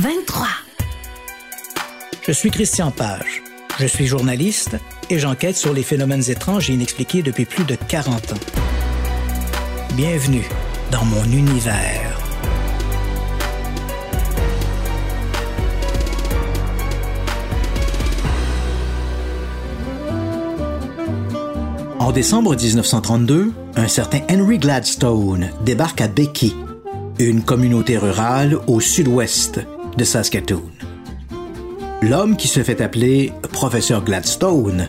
23. Je suis Christian Page. Je suis journaliste et j'enquête sur les phénomènes étranges et inexpliqués depuis plus de 40 ans. Bienvenue dans mon univers. En décembre 1932, un certain Henry Gladstone débarque à Becky, une communauté rurale au sud-ouest de Saskatoon. L'homme qui se fait appeler professeur Gladstone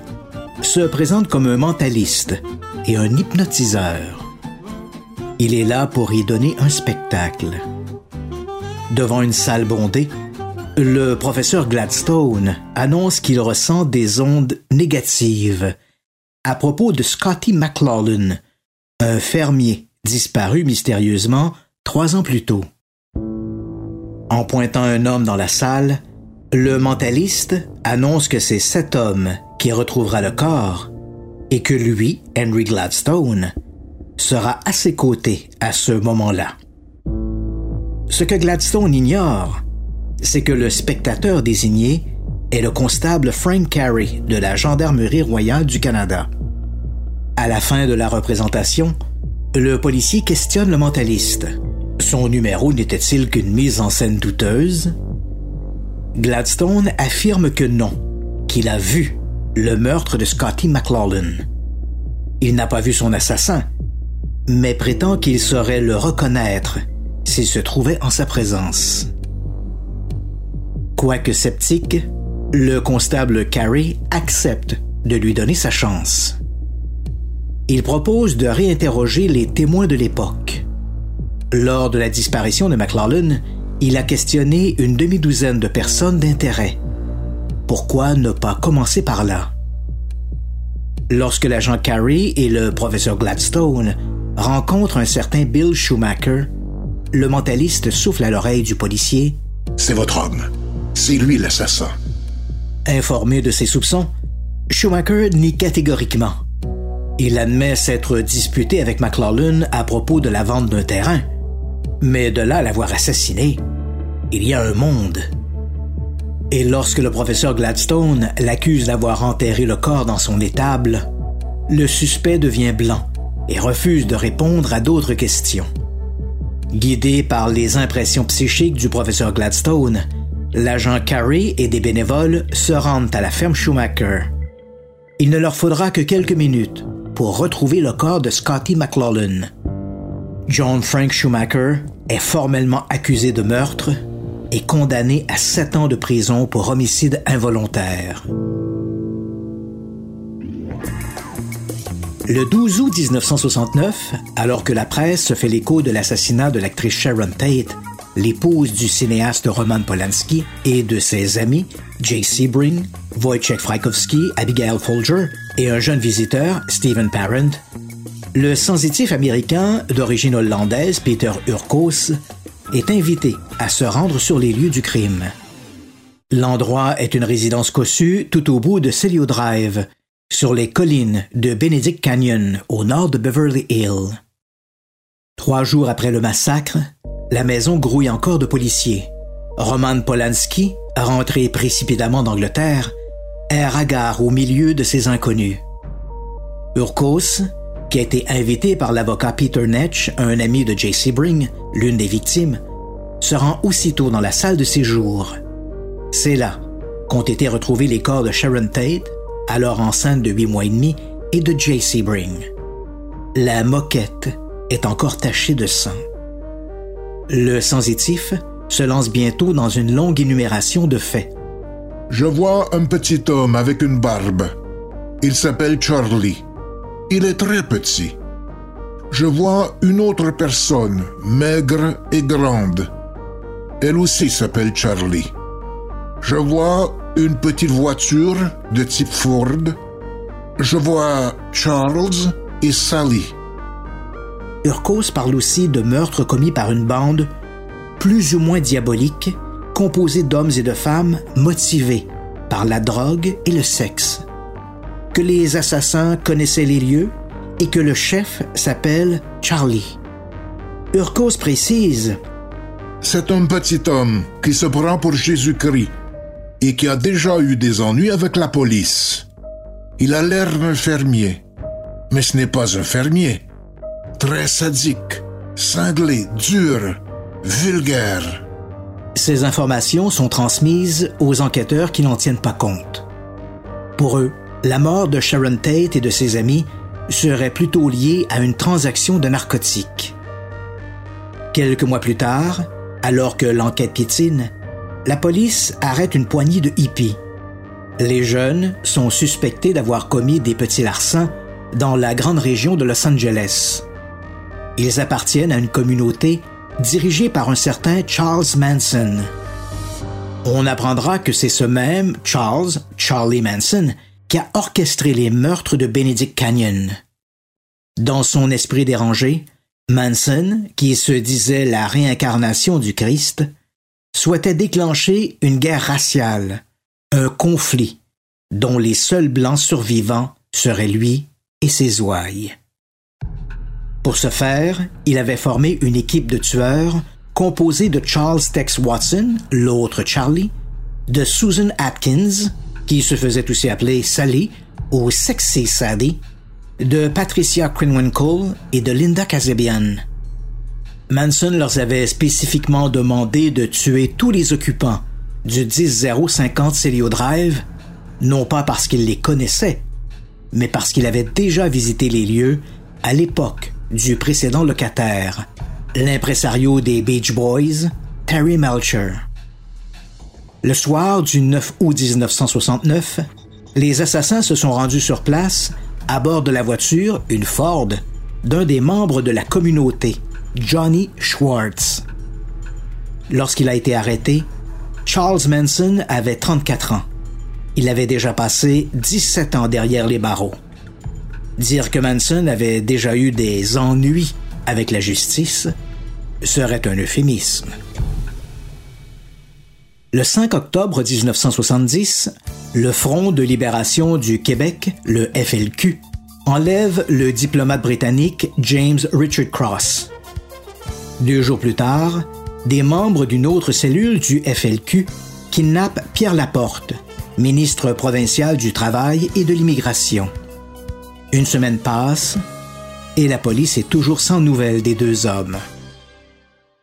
se présente comme un mentaliste et un hypnotiseur. Il est là pour y donner un spectacle. Devant une salle bondée, le professeur Gladstone annonce qu'il ressent des ondes négatives à propos de Scotty McLaughlin, un fermier disparu mystérieusement trois ans plus tôt. En pointant un homme dans la salle, le mentaliste annonce que c'est cet homme qui retrouvera le corps et que lui, Henry Gladstone, sera à ses côtés à ce moment-là. Ce que Gladstone ignore, c'est que le spectateur désigné est le constable Frank Carey de la Gendarmerie royale du Canada. À la fin de la représentation, le policier questionne le mentaliste. Son numéro n'était-il qu'une mise en scène douteuse? Gladstone affirme que non, qu'il a vu le meurtre de Scotty McLaughlin. Il n'a pas vu son assassin, mais prétend qu'il saurait le reconnaître s'il se trouvait en sa présence. Quoique sceptique, le constable Carey accepte de lui donner sa chance. Il propose de réinterroger les témoins de l'époque. Lors de la disparition de McLaughlin, il a questionné une demi-douzaine de personnes d'intérêt. Pourquoi ne pas commencer par là? Lorsque l'agent Carey et le professeur Gladstone rencontrent un certain Bill Schumacher, le mentaliste souffle à l'oreille du policier. C'est votre homme. C'est lui l'assassin. Informé de ses soupçons, Schumacher nie catégoriquement. Il admet s'être disputé avec McLaughlin à propos de la vente d'un terrain. Mais de là à l'avoir assassiné, il y a un monde. Et lorsque le professeur Gladstone l'accuse d'avoir enterré le corps dans son étable, le suspect devient blanc et refuse de répondre à d'autres questions. Guidé par les impressions psychiques du professeur Gladstone, l'agent Carey et des bénévoles se rendent à la ferme Schumacher. Il ne leur faudra que quelques minutes pour retrouver le corps de Scotty McLaughlin. John Frank Schumacher est formellement accusé de meurtre et condamné à sept ans de prison pour homicide involontaire. Le 12 août 1969, alors que la presse se fait l'écho de l'assassinat de l'actrice Sharon Tate, l'épouse du cinéaste Roman Polanski et de ses amis, Jay Sebring, Wojciech Frykowski, Abigail Folger et un jeune visiteur, Stephen Parent, le sensitif américain d'origine hollandaise Peter Urkos est invité à se rendre sur les lieux du crime. L'endroit est une résidence cossue tout au bout de Celio Drive, sur les collines de Benedict Canyon, au nord de Beverly Hill. Trois jours après le massacre, la maison grouille encore de policiers. Roman Polanski, rentré précipitamment d'Angleterre, erre hagard au milieu de ces inconnus. Urkos, qui a été invité par l'avocat Peter Netch, un ami de J. Sebring, l'une des victimes, se rend aussitôt dans la salle de séjour. C'est là qu'ont été retrouvés les corps de Sharon Tate, alors enceinte de huit mois et demi, et de J. Sebring. La moquette est encore tachée de sang. Le sensitif se lance bientôt dans une longue énumération de faits. Je vois un petit homme avec une barbe. Il s'appelle Charlie. Il est très petit. Je vois une autre personne, maigre et grande. Elle aussi s'appelle Charlie. Je vois une petite voiture de type Ford. Je vois Charles et Sally. Urkos parle aussi de meurtres commis par une bande plus ou moins diabolique, composée d'hommes et de femmes motivés par la drogue et le sexe. Que les assassins connaissaient les lieux et que le chef s'appelle Charlie. Urkos précise C'est un petit homme qui se prend pour Jésus-Christ et qui a déjà eu des ennuis avec la police. Il a l'air d'un fermier, mais ce n'est pas un fermier. Très sadique, cinglé, dur, vulgaire. Ces informations sont transmises aux enquêteurs qui n'en tiennent pas compte. Pour eux, la mort de Sharon Tate et de ses amis serait plutôt liée à une transaction de narcotiques. Quelques mois plus tard, alors que l'enquête piétine, la police arrête une poignée de hippies. Les jeunes sont suspectés d'avoir commis des petits larcins dans la grande région de Los Angeles. Ils appartiennent à une communauté dirigée par un certain Charles Manson. On apprendra que c'est ce même Charles, Charlie Manson, qui a orchestré les meurtres de Benedict Canyon. Dans son esprit dérangé, Manson, qui se disait la réincarnation du Christ, souhaitait déclencher une guerre raciale, un conflit, dont les seuls blancs survivants seraient lui et ses ouailles. Pour ce faire, il avait formé une équipe de tueurs composée de Charles Tex Watson, l'autre Charlie, de Susan Atkins, qui se faisait aussi appeler Sally ou Sexy Sadie, de Patricia Krenwinkel et de Linda Kazebian. Manson leur avait spécifiquement demandé de tuer tous les occupants du 10050 Celio Drive, non pas parce qu'il les connaissait, mais parce qu'il avait déjà visité les lieux à l'époque du précédent locataire, l'impresario des Beach Boys, Terry Melcher. Le soir du 9 août 1969, les assassins se sont rendus sur place à bord de la voiture, une Ford, d'un des membres de la communauté, Johnny Schwartz. Lorsqu'il a été arrêté, Charles Manson avait 34 ans. Il avait déjà passé 17 ans derrière les barreaux. Dire que Manson avait déjà eu des ennuis avec la justice serait un euphémisme. Le 5 octobre 1970, le Front de libération du Québec, le FLQ, enlève le diplomate britannique James Richard Cross. Deux jours plus tard, des membres d'une autre cellule du FLQ kidnappent Pierre Laporte, ministre provincial du Travail et de l'Immigration. Une semaine passe et la police est toujours sans nouvelles des deux hommes.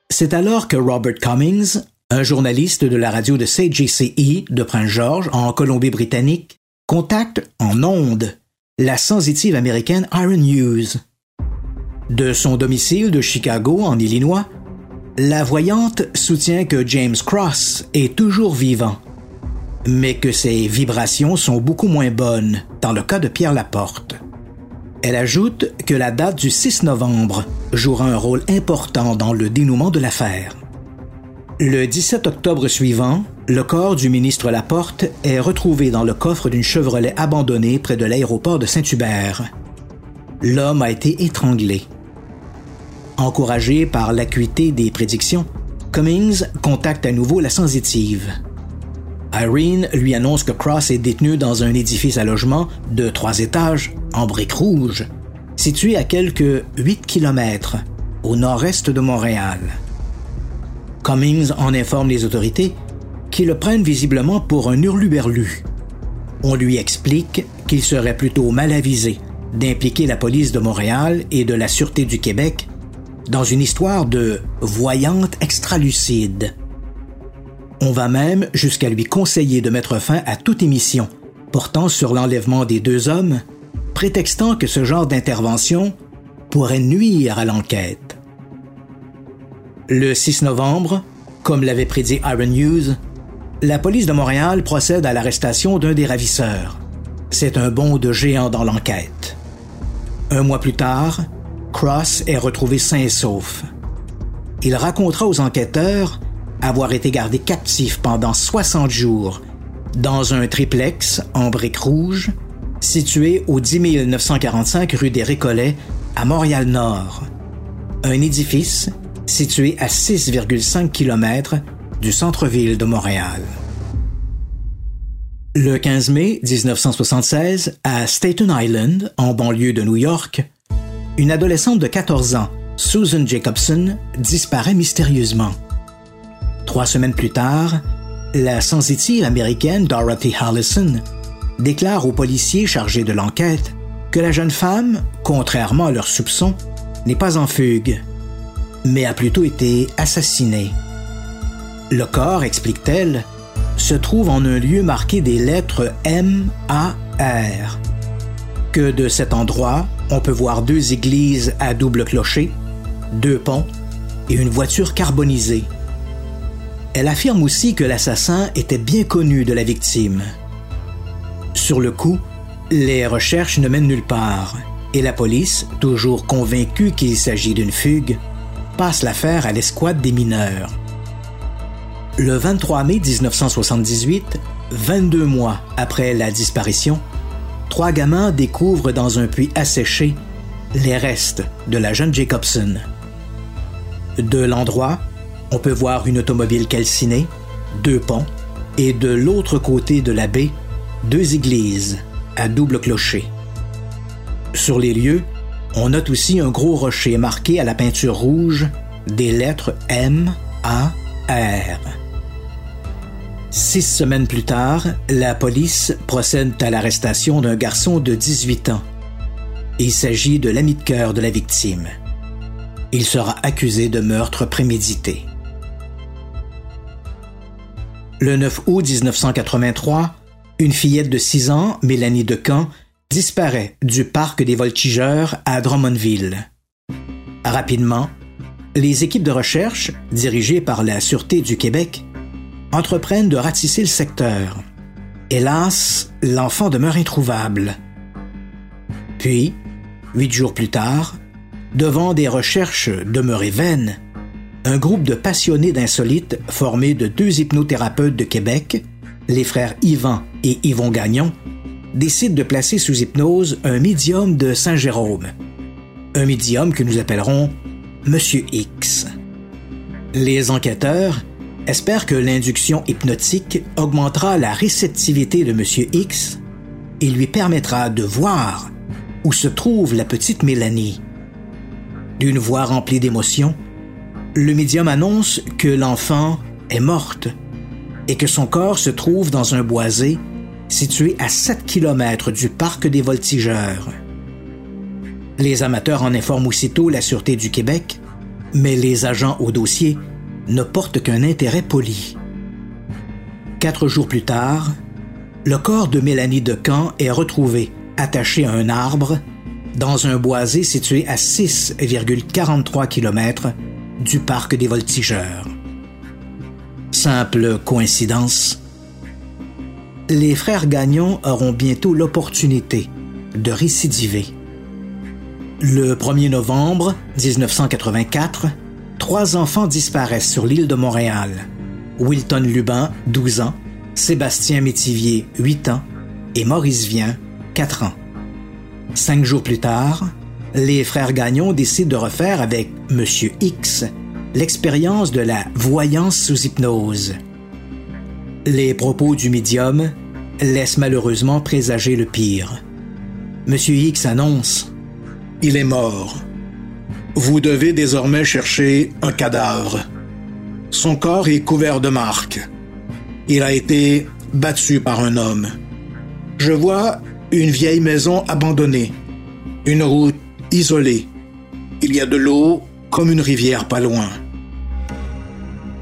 C'est alors que Robert Cummings, un journaliste de la radio de CJCE de Prince George en Colombie-Britannique, contacte en ondes la sensitive américaine Iron News de son domicile de Chicago, en Illinois, la voyante soutient que James Cross est toujours vivant, mais que ses vibrations sont beaucoup moins bonnes dans le cas de Pierre Laporte. Elle ajoute que la date du 6 novembre jouera un rôle important dans le dénouement de l'affaire. Le 17 octobre suivant, le corps du ministre Laporte est retrouvé dans le coffre d'une Chevrolet abandonnée près de l'aéroport de Saint-Hubert. L'homme a été étranglé. Encouragé par l'acuité des prédictions, Cummings contacte à nouveau la sensitive. Irene lui annonce que Cross est détenu dans un édifice à logement de trois étages en briques rouges, situé à quelques 8 km au nord-est de Montréal. Cummings en informe les autorités qui le prennent visiblement pour un hurluberlu. On lui explique qu'il serait plutôt mal avisé d'impliquer la police de Montréal et de la Sûreté du Québec dans une histoire de voyante extralucide. On va même jusqu'à lui conseiller de mettre fin à toute émission portant sur l'enlèvement des deux hommes, prétextant que ce genre d'intervention pourrait nuire à l'enquête. Le 6 novembre, comme l'avait prédit Iron News, la police de Montréal procède à l'arrestation d'un des ravisseurs. C'est un bond de géant dans l'enquête. Un mois plus tard, Cross est retrouvé sain et sauf. Il racontera aux enquêteurs avoir été gardé captif pendant 60 jours dans un triplex en briques rouges situé au 10 945 rue des Récollets à Montréal-Nord. Un édifice situé à 6,5 km du centre-ville de Montréal. Le 15 mai 1976, à Staten Island, en banlieue de New York, une adolescente de 14 ans, Susan Jacobson, disparaît mystérieusement. Trois semaines plus tard, la sensitive américaine Dorothy Harlison déclare aux policiers chargés de l'enquête que la jeune femme, contrairement à leurs soupçons, n'est pas en fugue, mais a plutôt été assassinée. Le corps, explique-t-elle, se trouve en un lieu marqué des lettres M, A, R. Que de cet endroit, on peut voir deux églises à double clocher, deux ponts et une voiture carbonisée. Elle affirme aussi que l'assassin était bien connu de la victime. Sur le coup, les recherches ne mènent nulle part et la police, toujours convaincue qu'il s'agit d'une fugue, passe l'affaire à l'escouade des mineurs. Le 23 mai 1978, 22 mois après la disparition, trois gamins découvrent dans un puits asséché les restes de la jeune Jacobson. De l'endroit, on peut voir une automobile calcinée, deux ponts, et de l'autre côté de la baie, deux églises à double clocher. Sur les lieux, on note aussi un gros rocher marqué à la peinture rouge des lettres M, A, R. Six semaines plus tard, la police procède à l'arrestation d'un garçon de 18 ans. Il s'agit de l'ami de cœur de la victime. Il sera accusé de meurtre prémédité. Le 9 août 1983, une fillette de 6 ans, Mélanie Decamp, disparaît du parc des voltigeurs à Drummondville. Rapidement, les équipes de recherche, dirigées par la Sûreté du Québec, entreprennent de ratisser le secteur. Hélas, l'enfant demeure introuvable. Puis, huit jours plus tard, devant des recherches demeurées vaines, un groupe de passionnés d'insolites formé de deux hypnothérapeutes de Québec, les frères Yvan et Yvon Gagnon, décide de placer sous hypnose un médium de Saint-Jérôme. Un médium que nous appellerons Monsieur X. Les enquêteurs espèrent que l'induction hypnotique augmentera la réceptivité de Monsieur X et lui permettra de voir où se trouve la petite Mélanie. D'une voix remplie d'émotion, le médium annonce que l'enfant est morte et que son corps se trouve dans un boisé situé à 7 km du parc des voltigeurs. Les amateurs en informent aussitôt la Sûreté du Québec, mais les agents au dossier ne portent qu'un intérêt poli. Quatre jours plus tard, le corps de Mélanie Decamp est retrouvé attaché à un arbre dans un boisé situé à 6,43 km du parc des voltigeurs. Simple coïncidence, les frères Gagnon auront bientôt l'opportunité de récidiver. Le 1er novembre 1984, trois enfants disparaissent sur l'île de Montréal. Wilton Lubin, 12 ans, Sébastien Métivier, 8 ans, et Maurice Vien, 4 ans. Cinq jours plus tard, les frères Gagnon décident de refaire avec Monsieur X l'expérience de la voyance sous hypnose. Les propos du médium laissent malheureusement présager le pire. Monsieur X annonce Il est mort. Vous devez désormais chercher un cadavre. Son corps est couvert de marques. Il a été battu par un homme. Je vois une vieille maison abandonnée, une route isolée. Il y a de l'eau comme une rivière pas loin.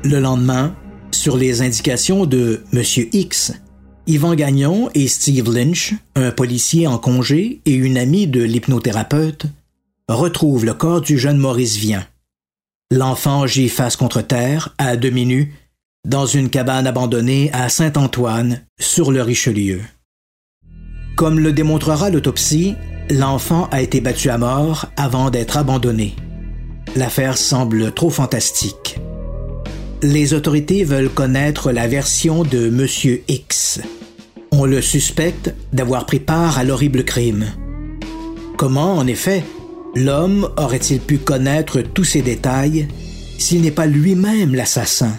Le lendemain, sur les indications de M. X, Yvan Gagnon et Steve Lynch, un policier en congé et une amie de l'hypnothérapeute, retrouvent le corps du jeune Maurice Vien. L'enfant gît face contre terre, à demi nu, dans une cabane abandonnée à Saint-Antoine, sur le Richelieu. Comme le démontrera l'autopsie, l'enfant a été battu à mort avant d'être abandonné. L'affaire semble trop fantastique. Les autorités veulent connaître la version de Monsieur X. On le suspecte d'avoir pris part à l'horrible crime. Comment, en effet, l'homme aurait-il pu connaître tous ces détails s'il n'est pas lui-même l'assassin?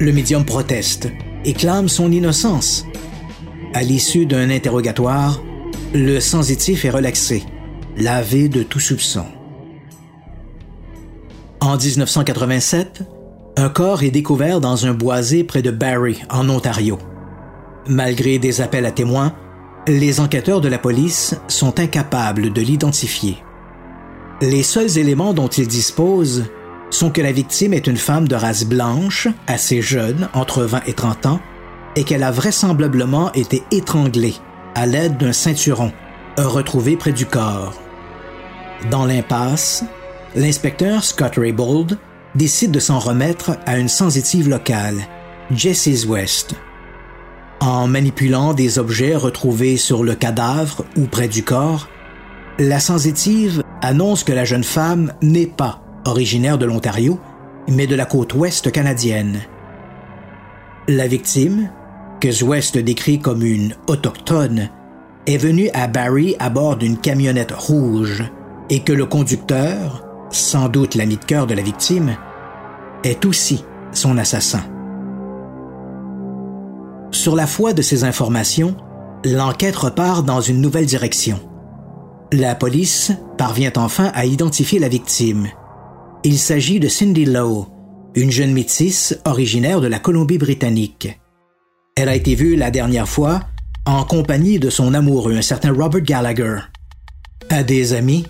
Le médium proteste et clame son innocence. À l'issue d'un interrogatoire, le sensitif est relaxé, lavé de tout soupçon. En 1987, un corps est découvert dans un boisé près de Barrie, en Ontario. Malgré des appels à témoins, les enquêteurs de la police sont incapables de l'identifier. Les seuls éléments dont ils disposent sont que la victime est une femme de race blanche, assez jeune, entre 20 et 30 ans, et qu'elle a vraisemblablement été étranglée à l'aide d'un ceinturon, retrouvé près du corps. Dans l'impasse, l'inspecteur Scott Raybould décide de s'en remettre à une sensitive locale, Jessie's West. En manipulant des objets retrouvés sur le cadavre ou près du corps, la sensitive annonce que la jeune femme n'est pas originaire de l'Ontario, mais de la côte ouest canadienne. La victime, que West décrit comme une autochtone, est venue à Barrie à bord d'une camionnette rouge et que le conducteur, sans doute l'ami de cœur de la victime, est aussi son assassin. Sur la foi de ces informations, l'enquête repart dans une nouvelle direction. La police parvient enfin à identifier la victime. Il s'agit de Cindy Lowe, une jeune métisse originaire de la Colombie-Britannique. Elle a été vue la dernière fois en compagnie de son amoureux, un certain Robert Gallagher. À des amis,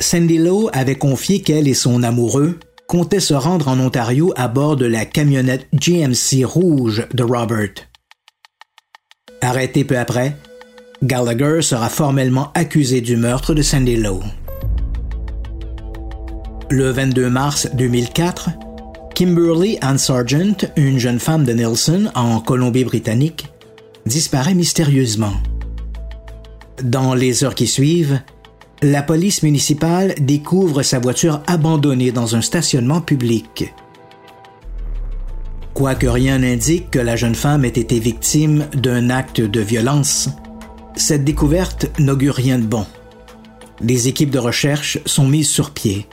Cindy Lowe avait confié qu'elle et son amoureux comptaient se rendre en Ontario à bord de la camionnette GMC rouge de Robert. Arrêté peu après, Gallagher sera formellement accusé du meurtre de Sandy Lowe. Le 22 mars 2004, Kimberly Ann Sargent, une jeune femme de Nelson en Colombie-Britannique, disparaît mystérieusement. Dans les heures qui suivent, la police municipale découvre sa voiture abandonnée dans un stationnement public. Quoique rien n'indique que la jeune femme ait été victime d'un acte de violence, cette découverte n'augure rien de bon. Les équipes de recherche sont mises sur pied.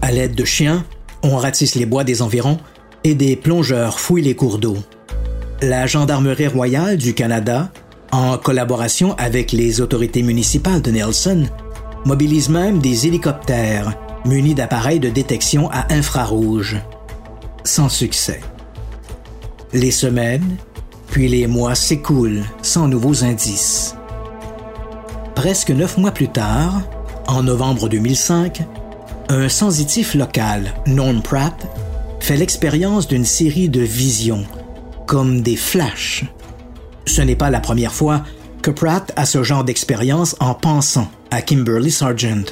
À l'aide de chiens, on ratisse les bois des environs et des plongeurs fouillent les cours d'eau. La Gendarmerie royale du Canada, en collaboration avec les autorités municipales de Nelson, mobilise même des hélicoptères munis d'appareils de détection à infrarouge. Sans succès. Les semaines, puis les mois s'écoulent sans nouveaux indices. Presque neuf mois plus tard, en novembre 2005, un sensitif local, Norm Pratt, fait l'expérience d'une série de visions, comme des flashs. Ce n'est pas la première fois que Pratt a ce genre d'expérience en pensant à Kimberly Sargent.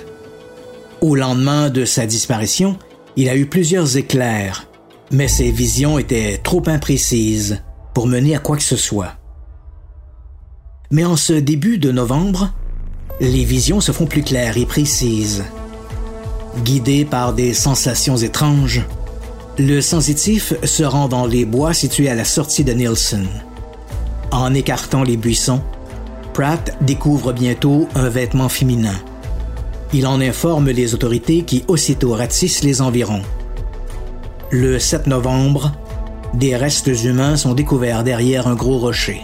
Au lendemain de sa disparition, il a eu plusieurs éclairs, mais ses visions étaient trop imprécises pour mener à quoi que ce soit. Mais en ce début de novembre, les visions se font plus claires et précises. Guidé par des sensations étranges, le sensitif se rend dans les bois situés à la sortie de Nielsen. En écartant les buissons, Pratt découvre bientôt un vêtement féminin. Il en informe les autorités qui aussitôt ratissent les environs. Le 7 novembre, des restes humains sont découverts derrière un gros rocher.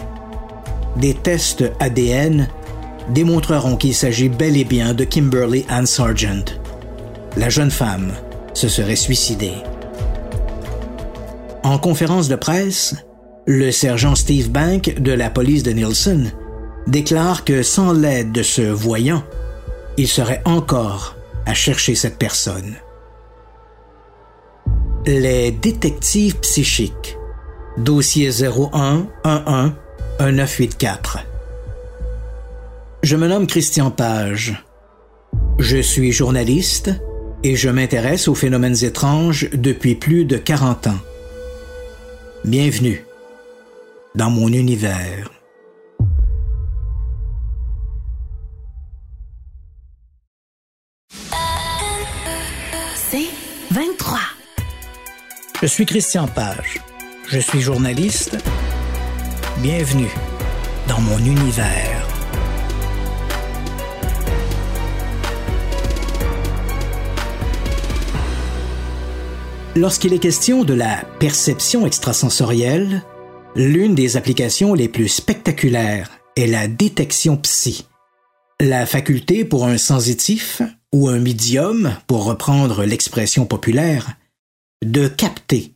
Des tests ADN démontreront qu'il s'agit bel et bien de Kimberly Ann Sargent. La jeune femme se serait suicidée. En conférence de presse, le sergent Steve Bank de la police de Nielsen déclare que sans l'aide de ce voyant, il serait encore à chercher cette personne. Les détectives psychiques. Dossier 01 11 1984. Je me nomme Christian Page. Je suis journaliste et je m'intéresse aux phénomènes étranges depuis plus de 40 ans. Bienvenue dans mon univers. Je suis Christian Page. Je suis journaliste. Bienvenue dans mon univers. Lorsqu'il est question de la perception extrasensorielle, l'une des applications les plus spectaculaires est la détection psy. La faculté pour un sensitif, ou un médium, pour reprendre l'expression populaire, de capter,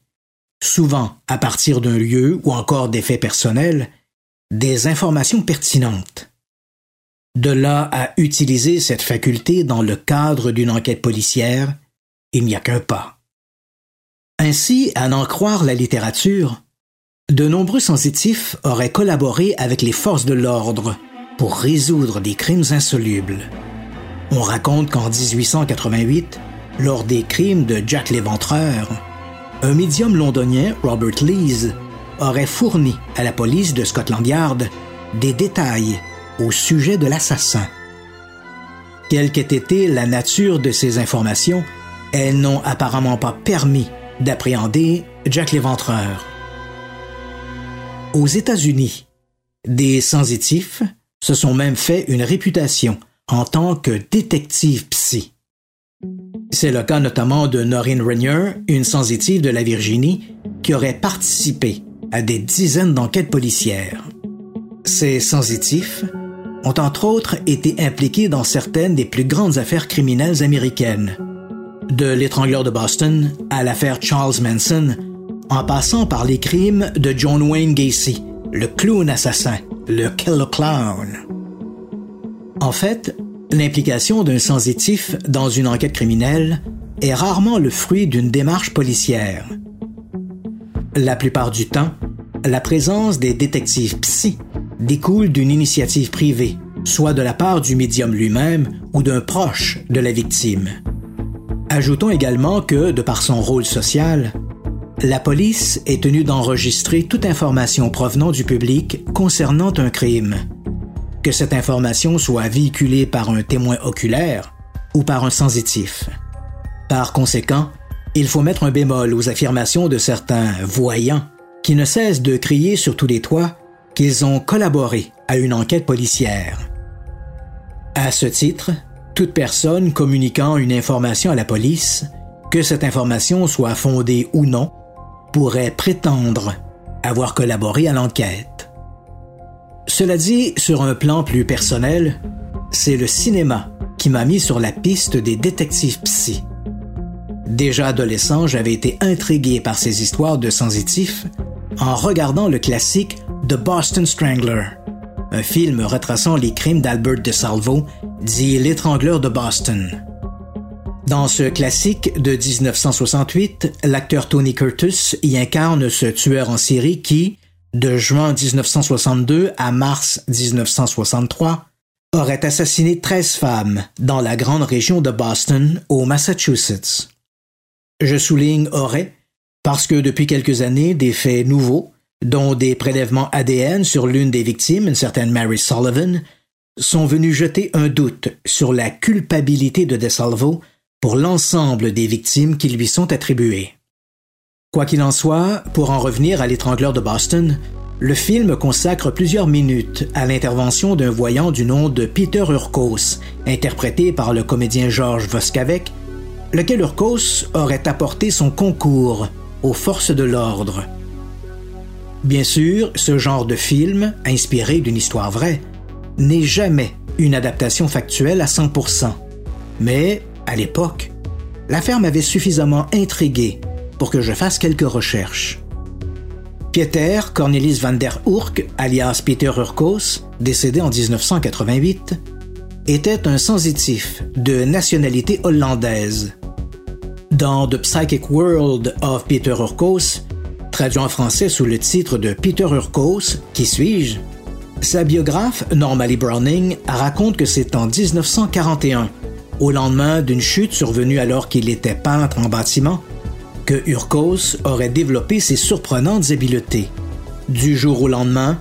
souvent à partir d'un lieu ou encore d'effets personnels, des informations pertinentes. De là à utiliser cette faculté dans le cadre d'une enquête policière, il n'y a qu'un pas. Ainsi, à n'en croire la littérature, de nombreux sensitifs auraient collaboré avec les forces de l'ordre pour résoudre des crimes insolubles. On raconte qu'en 1888, lors des crimes de Jack l'Éventreur, un médium londonien, Robert Lees, aurait fourni à la police de Scotland Yard des détails au sujet de l'assassin. Quelle qu'ait été la nature de ces informations, elles n'ont apparemment pas permis d'appréhender Jack l'Éventreur. Aux États-Unis, des sensitifs se sont même fait une réputation en tant que détective psy. C'est le cas notamment de Noreen Rainier, une sensitive de la Virginie, qui aurait participé à des dizaines d'enquêtes policières. Ces sensitifs ont entre autres été impliqués dans certaines des plus grandes affaires criminelles américaines, de l'étrangleur de Boston à l'affaire Charles Manson, en passant par les crimes de John Wayne Gacy, le clown assassin, le Killer Clown. En fait, l'implication d'un sensitif dans une enquête criminelle est rarement le fruit d'une démarche policière. La plupart du temps, la présence des détectives psy découle d'une initiative privée, soit de la part du médium lui-même ou d'un proche de la victime. Ajoutons également que, de par son rôle social, la police est tenue d'enregistrer toute information provenant du public concernant un crime, que cette information soit véhiculée par un témoin oculaire ou par un sensitif. Par conséquent, il faut mettre un bémol aux affirmations de certains voyants qui ne cessent de crier sur tous les toits qu'ils ont collaboré à une enquête policière. À ce titre, toute personne communiquant une information à la police, que cette information soit fondée ou non, pourrait prétendre avoir collaboré à l'enquête. Cela dit, sur un plan plus personnel, c'est le cinéma qui m'a mis sur la piste des détectives psy. Déjà adolescent, j'avais été intrigué par ces histoires de sensitifs en regardant le classique The Boston Strangler, un film retraçant les crimes d'Albert de Salvo, dit L'étrangleur de Boston. Dans ce classique de 1968, l'acteur Tony Curtis y incarne ce tueur en série qui, de juin 1962 à mars 1963, aurait assassiné 13 femmes dans la grande région de Boston, au Massachusetts. Je souligne aurait parce que depuis quelques années, des faits nouveaux, dont des prélèvements ADN sur l'une des victimes, une certaine Mary Sullivan, sont venus jeter un doute sur la culpabilité de DeSalvo pour l'ensemble des victimes qui lui sont attribuées. Quoi qu'il en soit, pour en revenir à l'étrangleur de Boston, le film consacre plusieurs minutes à l'intervention d'un voyant du nom de Peter Urkos, interprété par le comédien Georges Voskavek, lequel Urkos aurait apporté son concours aux forces de l'ordre. Bien sûr, ce genre de film, inspiré d'une histoire vraie, n'est jamais une adaptation factuelle à 100%. Mais, à l'époque, l'affaire m'avait suffisamment intrigué pour que je fasse quelques recherches. Pieter Cornelis van der Urk, alias Peter Urkos, décédé en 1988, était un sensitif de nationalité hollandaise. Dans The Psychic World of Peter Urkos, traduit en français sous le titre de Peter Urkos, Qui suis-je Sa biographe, Normally Browning, raconte que c'est en 1941, au lendemain d'une chute survenue alors qu'il était peintre en bâtiment, que Urkos aurait développé ses surprenantes habiletés. Du jour au lendemain,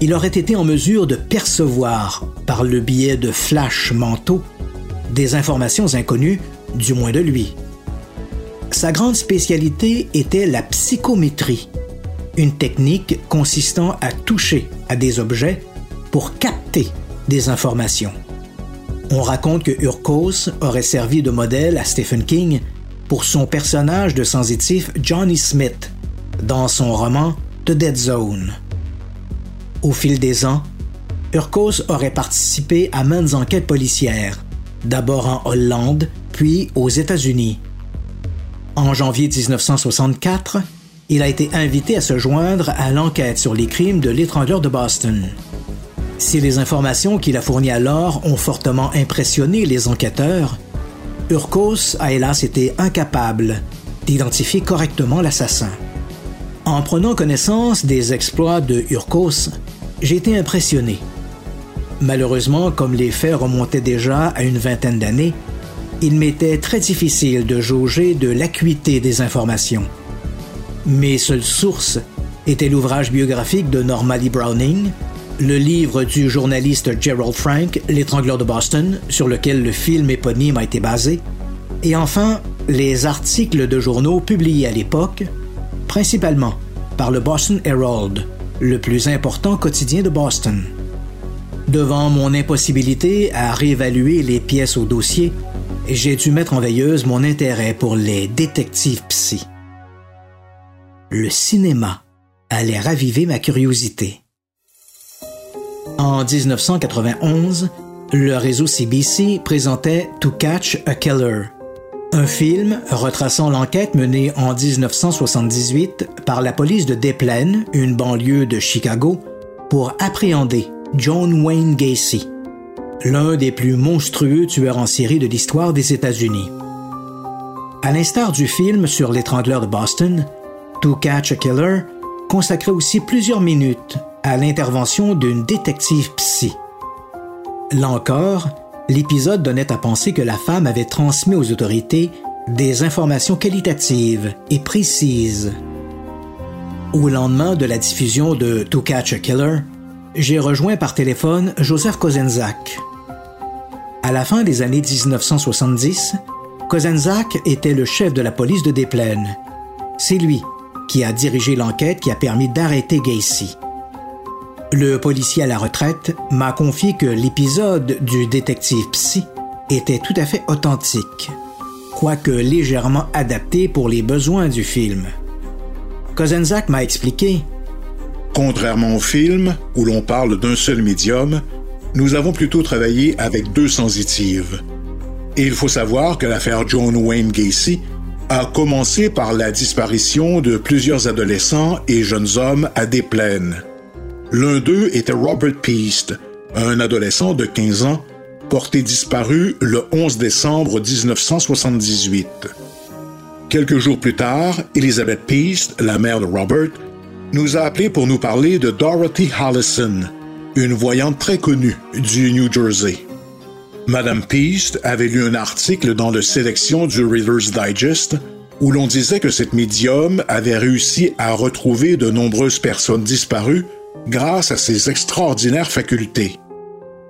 il aurait été en mesure de percevoir, par le biais de flash mentaux, des informations inconnues, du moins de lui. Sa grande spécialité était la psychométrie, une technique consistant à toucher à des objets pour capter des informations. On raconte que Urkos aurait servi de modèle à Stephen King pour son personnage de sensitif Johnny Smith dans son roman The Dead Zone. Au fil des ans, Urkos aurait participé à maintes enquêtes policières, d'abord en Hollande, puis aux États-Unis. En janvier 1964, il a été invité à se joindre à l'enquête sur les crimes de l'étrangleur de Boston. Si les informations qu'il a fournies alors ont fortement impressionné les enquêteurs, Urkos a hélas été incapable d'identifier correctement l'assassin. En prenant connaissance des exploits de Urkos, j'ai été impressionné. Malheureusement, comme les faits remontaient déjà à une vingtaine d'années, il m'était très difficile de jauger de l'acuité des informations. Mes seules sources étaient l'ouvrage biographique de Norma Browning, le livre du journaliste Gerald Frank, L'étrangleur de Boston, sur lequel le film éponyme a été basé, et enfin les articles de journaux publiés à l'époque, principalement par le Boston Herald, le plus important quotidien de Boston. Devant mon impossibilité à réévaluer les pièces au dossier, j'ai dû mettre en veilleuse mon intérêt pour les détectives psy. Le cinéma allait raviver ma curiosité. En 1991, le réseau CBC présentait To Catch a Killer, un film retraçant l'enquête menée en 1978 par la police de Des Plaines, une banlieue de Chicago, pour appréhender John Wayne Gacy, l'un des plus monstrueux tueurs en série de l'histoire des États-Unis. À l'instar du film sur l'étrangleur de Boston, To Catch a Killer consacrait aussi plusieurs minutes à l'intervention d'une détective psy. Là encore, l'épisode donnait à penser que la femme avait transmis aux autorités des informations qualitatives et précises. Au lendemain de la diffusion de To Catch a Killer, j'ai rejoint par téléphone Joseph Kozenzak. À la fin des années 1970, Kozenzak était le chef de la police de Des Plaines. C'est lui qui a dirigé l'enquête qui a permis d'arrêter Gacy. Le policier à la retraite m'a confié que l'épisode du détective psy était tout à fait authentique, quoique légèrement adapté pour les besoins du film. Kozenzak m'a expliqué Contrairement au film, où l'on parle d'un seul médium, nous avons plutôt travaillé avec deux sensitives. Et il faut savoir que l'affaire John Wayne Gacy a commencé par la disparition de plusieurs adolescents et jeunes hommes à des plaines. L'un d'eux était Robert Peast, un adolescent de 15 ans, porté disparu le 11 décembre 1978. Quelques jours plus tard, Elizabeth Peast, la mère de Robert, nous a appelé pour nous parler de Dorothy Hallison, une voyante très connue du New Jersey. Madame Peast avait lu un article dans le sélection du Reader's Digest où l'on disait que cette médium avait réussi à retrouver de nombreuses personnes disparues grâce à ses extraordinaires facultés.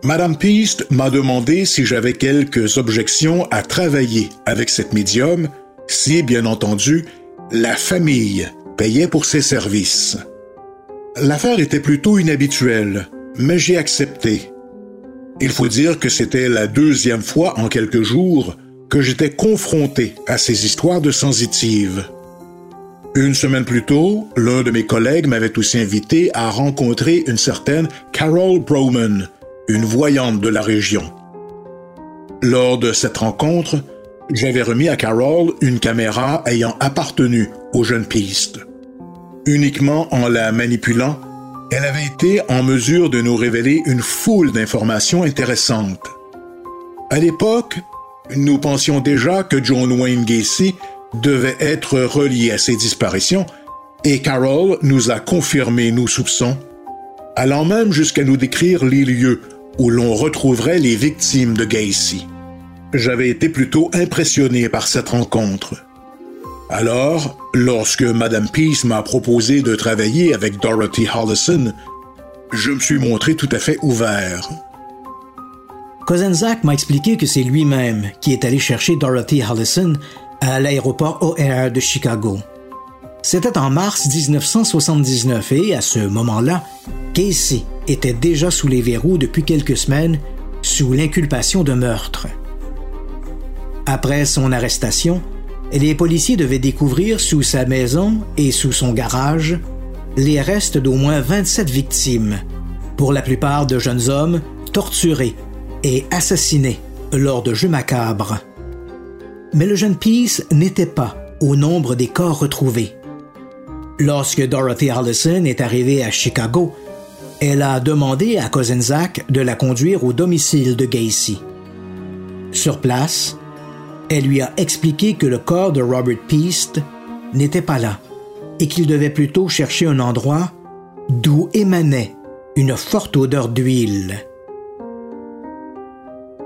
Madame Peast m'a demandé si j'avais quelques objections à travailler avec cette médium, si, bien entendu, la famille payait pour ses services. L'affaire était plutôt inhabituelle, mais j'ai accepté. Il faut dire que c'était la deuxième fois en quelques jours que j'étais confronté à ces histoires de sensitives. Une semaine plus tôt, l'un de mes collègues m'avait aussi invité à rencontrer une certaine Carol Broman, une voyante de la région. Lors de cette rencontre, j'avais remis à Carol une caméra ayant appartenu au jeune piste. Uniquement en la manipulant, elle avait été en mesure de nous révéler une foule d'informations intéressantes. À l'époque, nous pensions déjà que John Wayne Gacy devait être relié à ces disparitions, et Carol nous a confirmé nos soupçons, allant même jusqu'à nous décrire les lieux où l'on retrouverait les victimes de Gacy. J'avais été plutôt impressionné par cette rencontre. Alors, lorsque Madame Peace m'a proposé de travailler avec Dorothy Hollison, je me suis montré tout à fait ouvert. Kozenzak m'a expliqué que c'est lui-même qui est allé chercher Dorothy Hollison à l'aéroport O'Hare de Chicago. C'était en mars 1979 et à ce moment-là, Casey était déjà sous les verrous depuis quelques semaines sous l'inculpation de meurtre. Après son arrestation, les policiers devaient découvrir sous sa maison et sous son garage les restes d'au moins 27 victimes, pour la plupart de jeunes hommes torturés et assassinés lors de jeux macabres. Mais le jeune Peace n'était pas au nombre des corps retrouvés. Lorsque Dorothy Allison est arrivée à Chicago, elle a demandé à Zach de la conduire au domicile de Gacy. Sur place, elle lui a expliqué que le corps de Robert Peast n'était pas là et qu'il devait plutôt chercher un endroit d'où émanait une forte odeur d'huile.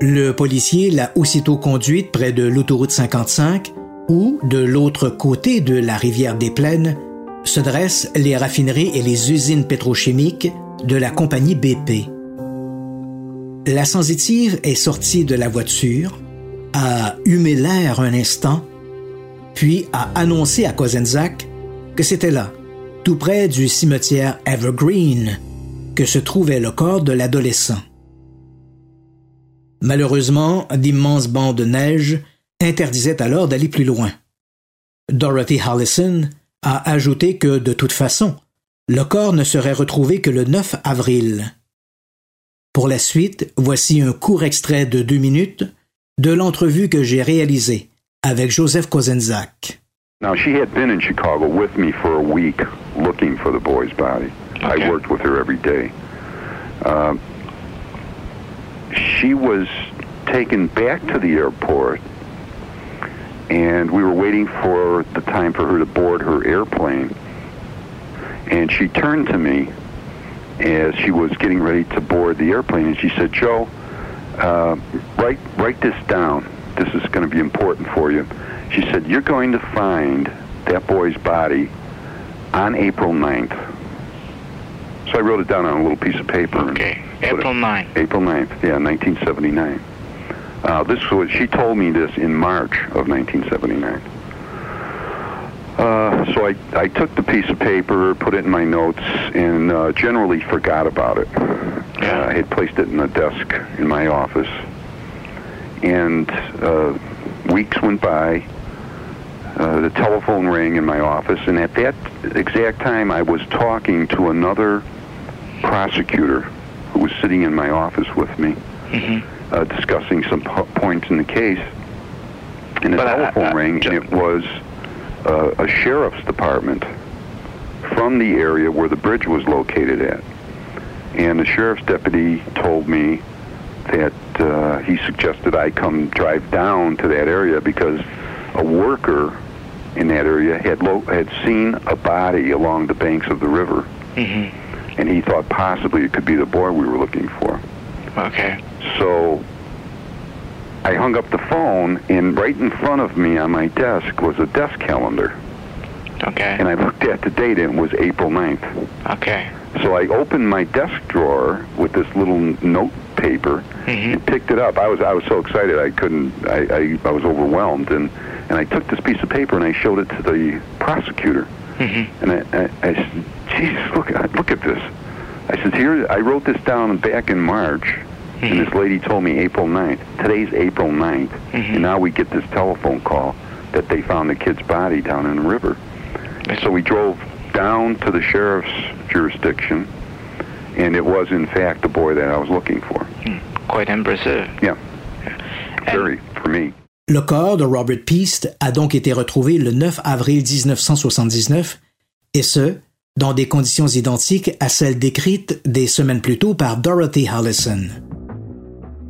Le policier l'a aussitôt conduite près de l'autoroute 55 où, de l'autre côté de la rivière des Plaines, se dressent les raffineries et les usines pétrochimiques de la compagnie BP. La sensitive est sortie de la voiture, a humé l'air un instant, puis a annoncé à Kozenczak que c'était là, tout près du cimetière Evergreen, que se trouvait le corps de l'adolescent. Malheureusement, d'immenses bancs de neige interdisaient alors d'aller plus loin. Dorothy Hallison a ajouté que, de toute façon, le corps ne serait retrouvé que le 9 avril. Pour la suite, voici un court extrait de deux minutes de l'entrevue que j'ai réalisée avec Joseph Kozenzak. Now, she had been in Chicago with me for a week looking for the boy's body. Okay. I worked with her every day. Uh, she was taken back to the airport, and we were waiting for the time for her to board her airplane. And she turned to me as she was getting ready to board the airplane, and she said, "Joe, uh, write write this down. This is going to be important for you." She said, "You're going to find that boy's body on April 9th." So I wrote it down on a little piece of paper. Okay. it- April 9. April 9th, yeah, 1979. Uh, this was she told me this in March of 1979. Uh, so I, I took the piece of paper, put it in my notes, and uh, generally forgot about it. Yeah. Uh, I had placed it in a desk in my office, and uh, weeks went by. Uh, the telephone rang in my office, and at that exact time, I was talking to another prosecutor who was sitting in my office with me, Mm-hmm. uh, discussing some po- points in the case. And the But I- telephone I- rang, Joe- and it was uh, a sheriff's department from the area where the bridge was located at. And the sheriff's deputy told me that uh, he suggested I come drive down to that area because a worker in that area had lo- had seen a body along the banks of the river, Mm-hmm. And he thought possibly it could be the boy we were looking for. Okay. So I hung up the phone, and right in front of me on my desk was a desk calendar. Okay. And I looked at the date, and it was April 9th. Okay. So I opened my desk drawer with this little note paper mm-hmm. and picked it up. I was I was so excited I couldn't I, I, I was overwhelmed and and I took this piece of paper and I showed it to the prosecutor Mm-hmm. and I, I, I said, Jesus, look look at this. I said, here I wrote this down back in March and this lady told me April 9th. Today's April 9th Mhm. and now we get this telephone call that they found the kid's body down in the river. So we drove down to the sheriff's jurisdiction, and it was in fact the boy that I was looking for. Quite impressive. Yeah, very for me. Le corps de Robert Peast a donc été retrouvé le 9 avril 1979, et ce, dans des conditions identiques à celles décrites des semaines plus tôt par Dorothy Hallison.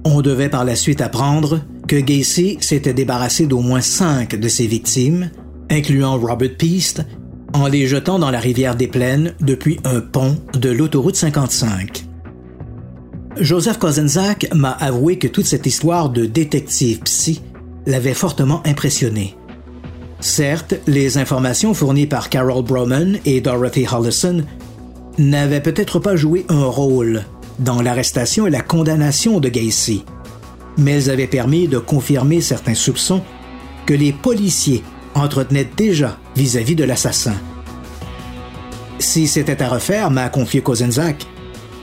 On devait par la suite apprendre que Gacy s'était débarrassé d'au moins cinq de ses victimes, incluant Robert Peast, en les jetant dans la rivière des Plaines depuis un pont de l'autoroute 55. Joseph Kozenzak m'a avoué que toute cette histoire de détective psy l'avait fortement impressionné. Certes, les informations fournies par Carol Broman et Dorothy Hollison n'avaient peut-être pas joué un rôle dans l'arrestation et la condamnation de Gacy, mais elles avaient permis de confirmer certains soupçons que les policiers entretenaient déjà vis-à-vis de l'assassin. Si c'était à refaire, m'a confié Kozenzak,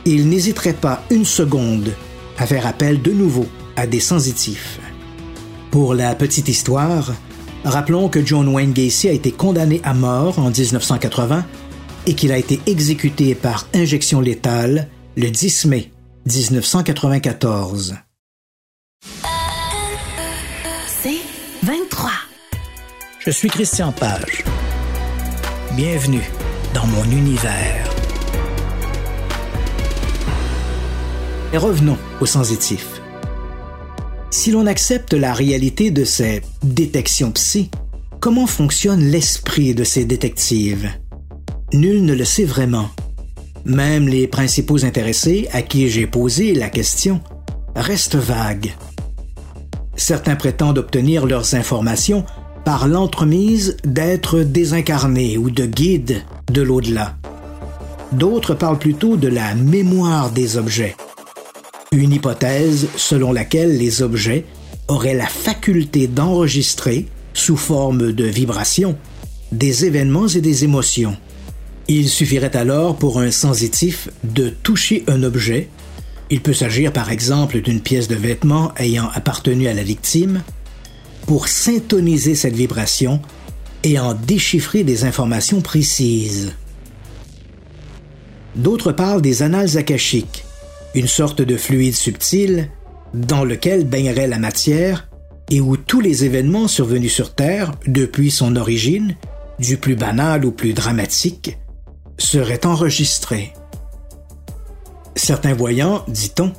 il n'hésiterait pas une seconde à faire appel de nouveau à des sensitifs. Pour la petite histoire, rappelons que John Wayne Gacy a été condamné à mort en 1980 et qu'il a été exécuté par injection létale le 10 mai 1994. C'est 23. Je suis Christian Page. Bienvenue dans mon univers. Et revenons au sensitif. Si l'on accepte la réalité de ces détections psy, comment fonctionne l'esprit de ces détectives? Nul ne le sait vraiment. Même les principaux intéressés à qui j'ai posé la question restent vagues. Certains prétendent obtenir leurs informations par l'entremise d'êtres désincarnés ou de guides de l'au-delà. D'autres parlent plutôt de la mémoire des objets, une hypothèse selon laquelle les objets auraient la faculté d'enregistrer, sous forme de vibrations, des événements et des émotions. Il suffirait alors pour un sensitif de toucher un objet. Il peut s'agir par exemple d'une pièce de vêtement ayant appartenu à la victime, pour syntoniser cette vibration et en déchiffrer des informations précises. D'autres parlent des annales akashiques, une sorte de fluide subtil dans lequel baignerait la matière et où tous les événements survenus sur Terre, depuis son origine, du plus banal au plus dramatique, seraient enregistrés. Certains voyants, dit-on,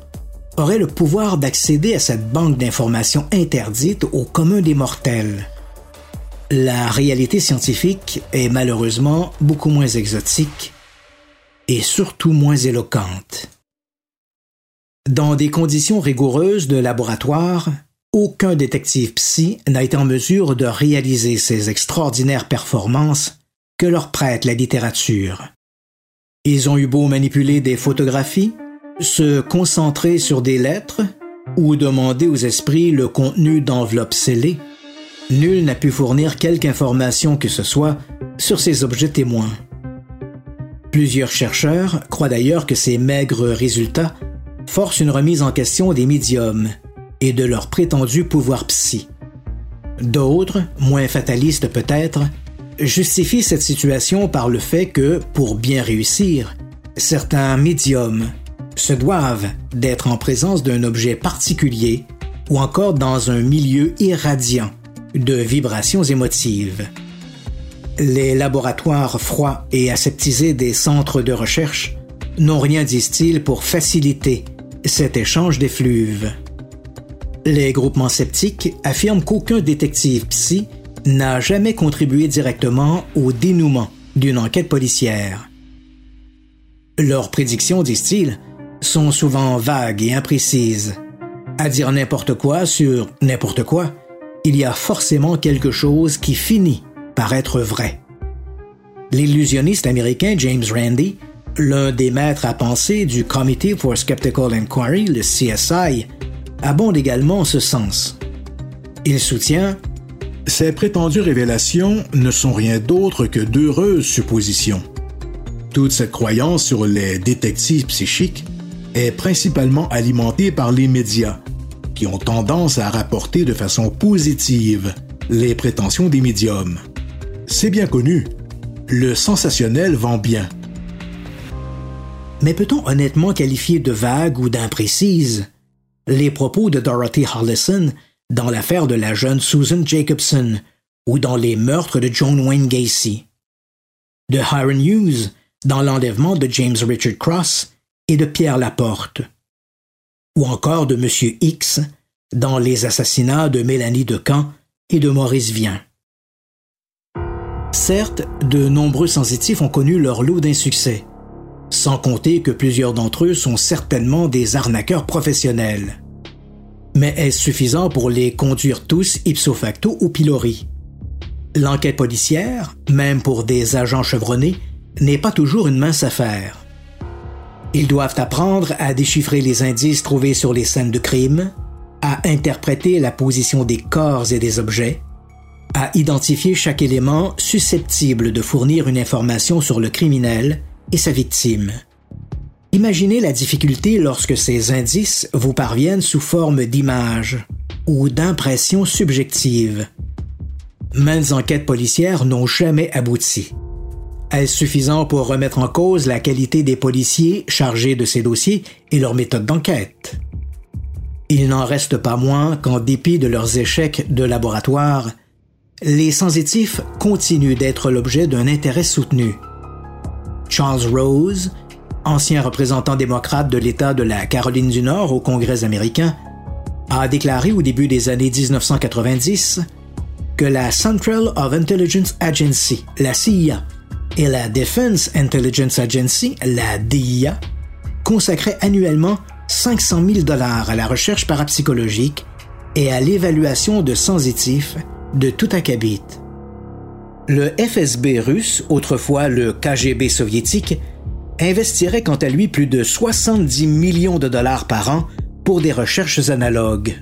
auraient le pouvoir d'accéder à cette banque d'informations interdite au commun des mortels. La réalité scientifique est malheureusement beaucoup moins exotique et surtout moins éloquente. Dans des conditions rigoureuses de laboratoire, aucun détective psy n'a été en mesure de réaliser ces extraordinaires performances que leur prête la littérature. Ils ont eu beau manipuler des photographies, se concentrer sur des lettres ou demander aux esprits le contenu d'enveloppes scellées, nul n'a pu fournir quelque information que ce soit sur ces objets témoins. Plusieurs chercheurs croient d'ailleurs que ces maigres résultats force une remise en question des médiums et de leur prétendu pouvoir psy. D'autres, moins fatalistes peut-être, justifient cette situation par le fait que, pour bien réussir, certains médiums se doivent d'être en présence d'un objet particulier ou encore dans un milieu irradiant de vibrations émotives. Les laboratoires froids et aseptisés des centres de recherche n'ont rien, disent-ils, pour faciliter cet échange d'effluves. Les groupements sceptiques affirment qu'aucun détective psy n'a jamais contribué directement au dénouement d'une enquête policière. Leurs prédictions, disent-ils, sont souvent vagues et imprécises. À dire n'importe quoi sur n'importe quoi, il y a forcément quelque chose qui finit par être vrai. L'illusionniste américain James Randi l'un des maîtres à penser du Committee for Skeptical Inquiry, le CSI, abonde également en ce sens. Il soutient Ces prétendues révélations ne sont rien d'autre que d'heureuses suppositions. Toute cette croyance sur les détectives psychiques est principalement alimentée par les médias, qui ont tendance à rapporter de façon positive les prétentions des médiums. C'est bien connu, le sensationnel vend bien. Mais peut-on honnêtement qualifier de vague ou d'imprécise les propos de Dorothy Harlison dans l'affaire de la jeune Susan Jacobson ou dans les meurtres de John Wayne Gacy, de Hiram Hughes dans l'enlèvement de James Richard Cross et de Pierre Laporte, ou encore de M. X dans les assassinats de Mélanie Decamp et de Maurice Vian. Certes, de nombreux sensitifs ont connu leur lot d'insuccès, sans compter que plusieurs d'entre eux sont certainement des arnaqueurs professionnels. Mais est-ce suffisant pour les conduire tous ipso facto au pilori? L'enquête policière, même pour des agents chevronnés, n'est pas toujours une mince affaire. Ils doivent apprendre à déchiffrer les indices trouvés sur les scènes de crime, à interpréter la position des corps et des objets, à identifier chaque élément susceptible de fournir une information sur le criminel et sa victime. Imaginez la difficulté lorsque ces indices vous parviennent sous forme d'images ou d'impressions subjectives. Maintes enquêtes policières n'ont jamais abouti. Est-ce suffisant pour remettre en cause la qualité des policiers chargés de ces dossiers et leur méthode d'enquête? Il n'en reste pas moins qu'en dépit de leurs échecs de laboratoire, les sensitifs continuent d'être l'objet d'un intérêt soutenu. Charles Rose, ancien représentant démocrate de l'État de la Caroline du Nord au Congrès américain, a déclaré au début des années 1990 que la Central of Intelligence Agency, la CIA, et la Defense Intelligence Agency, la DIA, consacraient annuellement 500 000 dollars à la recherche parapsychologique et à l'évaluation de sensitifs de tout acabit. Le FSB russe, autrefois le KGB soviétique, investirait quant à lui plus de 70 millions de dollars par an pour des recherches analogues.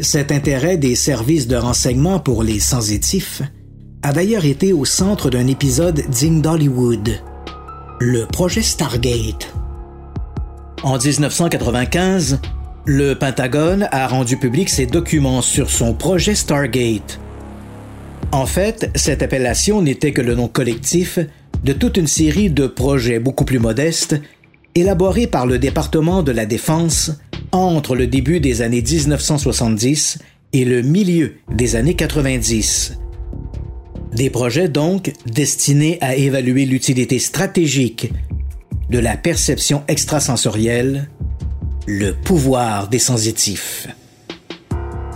Cet intérêt des services de renseignement pour les sensitifs a d'ailleurs été au centre d'un épisode digne d'Hollywood, le projet Stargate. En 1995, le Pentagone a rendu public ses documents sur son projet Stargate. En fait, cette appellation n'était que le nom collectif de toute une série de projets beaucoup plus modestes élaborés par le département de la Défense entre le début des années 1970 et le milieu des années 90. Des projets donc destinés à évaluer l'utilité stratégique de la perception extrasensorielle, le pouvoir des sensitifs.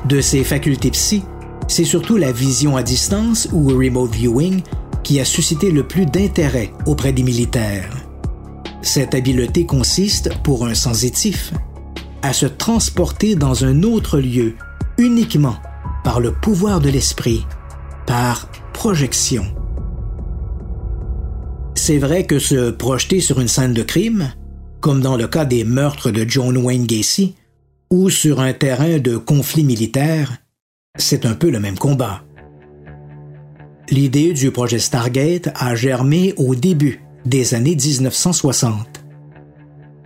De ces facultés psy, c'est surtout la vision à distance ou remote viewing qui a suscité le plus d'intérêt auprès des militaires. Cette habileté consiste, pour un sensitif, à se transporter dans un autre lieu uniquement par le pouvoir de l'esprit, par projection. C'est vrai que se projeter sur une scène de crime, comme dans le cas des meurtres de John Wayne Gacy, ou sur un terrain de conflit militaire, c'est un peu le même combat. L'idée du projet Stargate a germé au début des années 1960.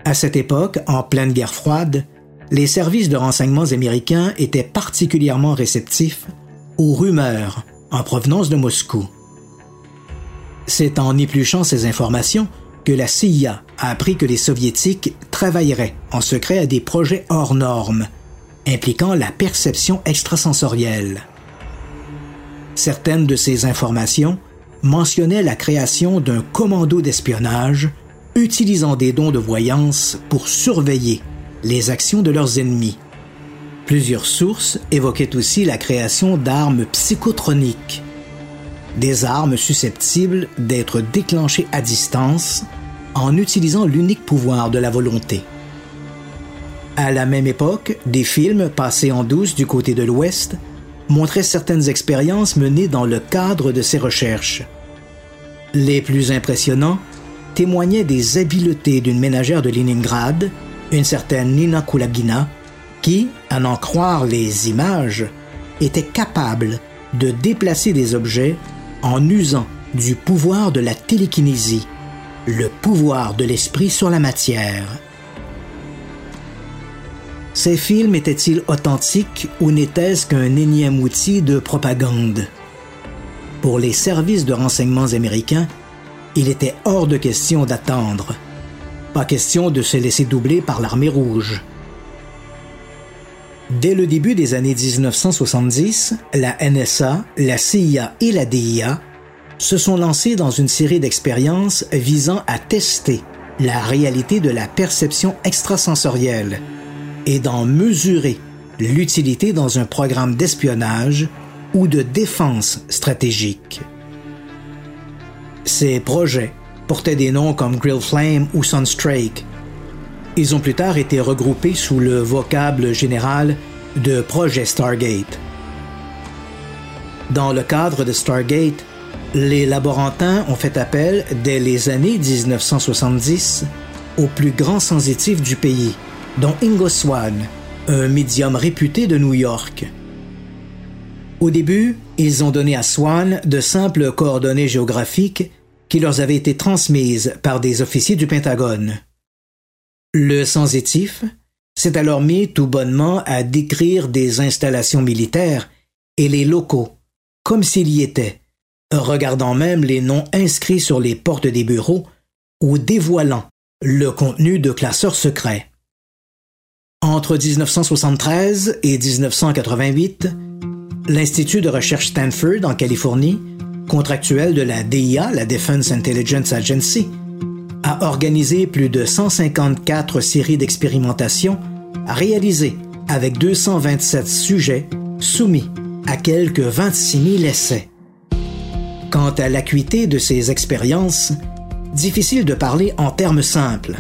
À cette époque, en pleine guerre froide, les services de renseignements américains étaient particulièrement réceptifs aux rumeurs en provenance de Moscou. C'est en épluchant ces informations que la CIA a appris que les soviétiques travailleraient en secret à des projets hors normes, impliquant la perception extrasensorielle. Certaines de ces informations mentionnaient la création d'un commando d'espionnage utilisant des dons de voyance pour surveiller les actions de leurs ennemis. Plusieurs sources évoquaient aussi la création d'armes psychotroniques, des armes susceptibles d'être déclenchées à distance en utilisant l'unique pouvoir de la volonté. À la même époque, des films passés en douce du côté de l'Ouest montrait certaines expériences menées dans le cadre de ces recherches. Les plus impressionnants témoignaient des habiletés d'une ménagère de Leningrad, une certaine Nina Kulagina, qui, à n'en croire les images, était capable de déplacer des objets en usant du pouvoir de la télékinésie, le pouvoir de l'esprit sur la matière. Ces films étaient-ils authentiques ou n'étaient-ce qu'un énième outil de propagande? Pour les services de renseignements américains, il était hors de question d'attendre. Pas question de se laisser doubler par l'armée rouge. Dès le début des années 1970, la NSA, la CIA et la DIA se sont lancés dans une série d'expériences visant à tester la réalité de la perception extrasensorielle et d'en mesurer l'utilité dans un programme d'espionnage ou de défense stratégique. Ces projets portaient des noms comme Grill Flame ou Sunstrake. Ils ont plus tard été regroupés sous le vocable général de Projet Stargate. Dans le cadre de Stargate, les laborantins ont fait appel dès les années 1970 aux plus grands sensitifs du pays, dont Ingo Swan, un médium réputé de New York. Au début, ils ont donné à Swan de simples coordonnées géographiques qui leur avaient été transmises par des officiers du Pentagone. Le sensitif s'est alors mis tout bonnement à décrire des installations militaires et les locaux, comme s'il y était, regardant même les noms inscrits sur les portes des bureaux ou dévoilant le contenu de classeurs secrets. Entre 1973 et 1988, l'Institut de recherche Stanford en Californie, contractuel de la DIA, la Defense Intelligence Agency, a organisé plus de 154 séries d'expérimentation réalisées avec 227 sujets soumis à quelques 26 000 essais. Quant à l'acuité de ces expériences, difficile de parler en termes simples.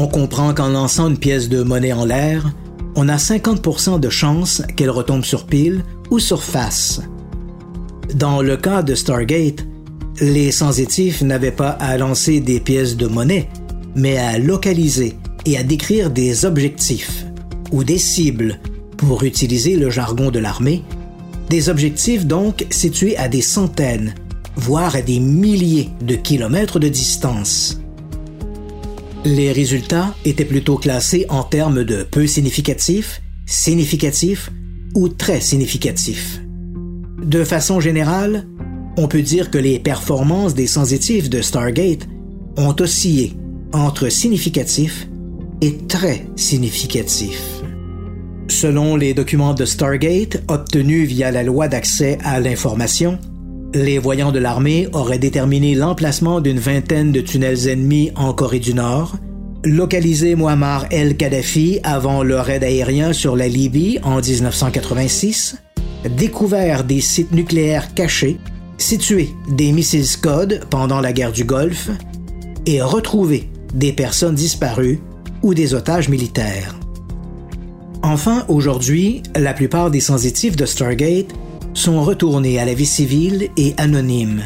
On comprend qu'en lançant une pièce de monnaie en l'air, on a 50% de chances qu'elle retombe sur pile ou sur face. Dans le cas de Stargate, les sensitifs n'avaient pas à lancer des pièces de monnaie, mais à localiser et à décrire des objectifs ou des cibles, pour utiliser le jargon de l'armée, des objectifs donc situés à des centaines, voire à des milliers de kilomètres de distance. Les résultats étaient plutôt classés en termes de peu significatifs, significatifs ou très significatifs. De façon générale, on peut dire que les performances des sensitifs de Stargate ont oscillé entre significatifs et très significatifs. Selon les documents de Stargate obtenus via la loi d'accès à l'information, les voyants de l'armée auraient déterminé l'emplacement d'une vingtaine de tunnels ennemis en Corée du Nord, localisé Muammar el-Kadhafi avant le raid aérien sur la Libye en 1986, découvert des sites nucléaires cachés, situé des missiles Scud pendant la guerre du Golfe et retrouvé des personnes disparues ou des otages militaires. Enfin, aujourd'hui, la plupart des sensitifs de Stargate sont retournés à la vie civile et anonymes.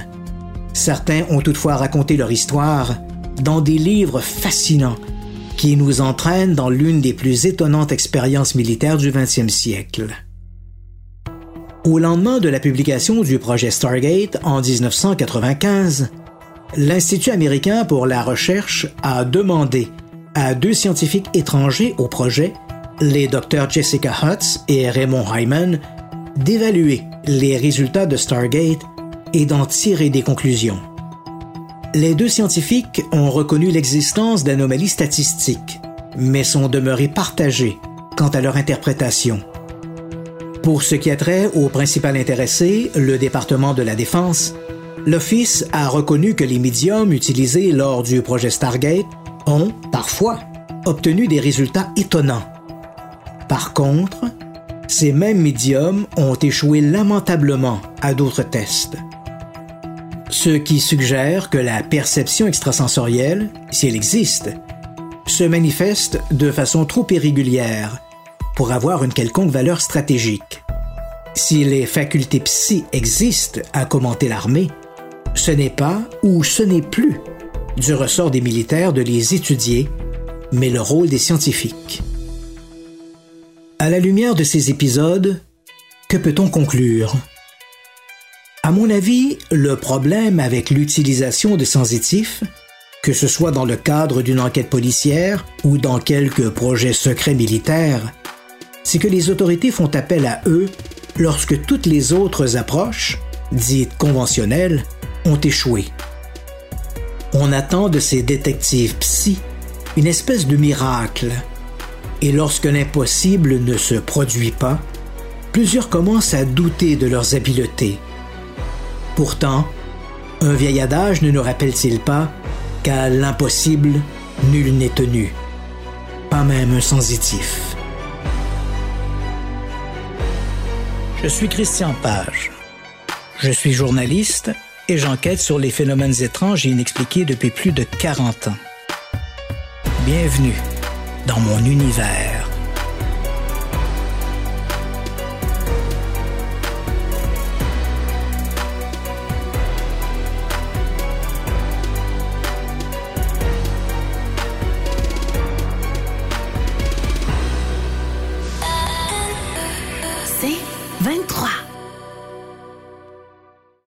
Certains ont toutefois raconté leur histoire dans des livres fascinants qui nous entraînent dans l'une des plus étonnantes expériences militaires du XXe siècle. Au lendemain de la publication du projet Stargate en 1995, l'Institut américain pour la recherche a demandé à deux scientifiques étrangers au projet, les docteurs Jessica Hutz et Raymond Hyman, d'évaluer les résultats de Stargate et d'en tirer des conclusions. Les deux scientifiques ont reconnu l'existence d'anomalies statistiques, mais sont demeurés partagés quant à leur interprétation. Pour ce qui a trait au principal intéressé, le département de la Défense, l'Office a reconnu que les médiums utilisés lors du projet Stargate ont, parfois, obtenu des résultats étonnants. Par contre, ces mêmes médiums ont échoué lamentablement à d'autres tests. Ce qui suggère que la perception extrasensorielle, si elle existe, se manifeste de façon trop irrégulière pour avoir une quelconque valeur stratégique. Si les facultés psy existent à commenter l'armée, ce n'est pas ou ce n'est plus du ressort des militaires de les étudier, mais le rôle des scientifiques. À la lumière de ces épisodes, que peut-on conclure? À mon avis, le problème avec l'utilisation de sensitifs, que ce soit dans le cadre d'une enquête policière ou dans quelques projets secrets militaires, c'est que les autorités font appel à eux lorsque toutes les autres approches, dites conventionnelles, ont échoué. On attend de ces détectives psy une espèce de miracle. Et lorsque l'impossible ne se produit pas, plusieurs commencent à douter de leurs habiletés. Pourtant, un vieil adage ne nous rappelle-t-il pas qu'à l'impossible, nul n'est tenu, pas même un sensitif. Je suis Christian Page. Je suis journaliste et j'enquête sur les phénomènes étranges et inexpliqués depuis plus de 40 ans. Bienvenue dans mon univers.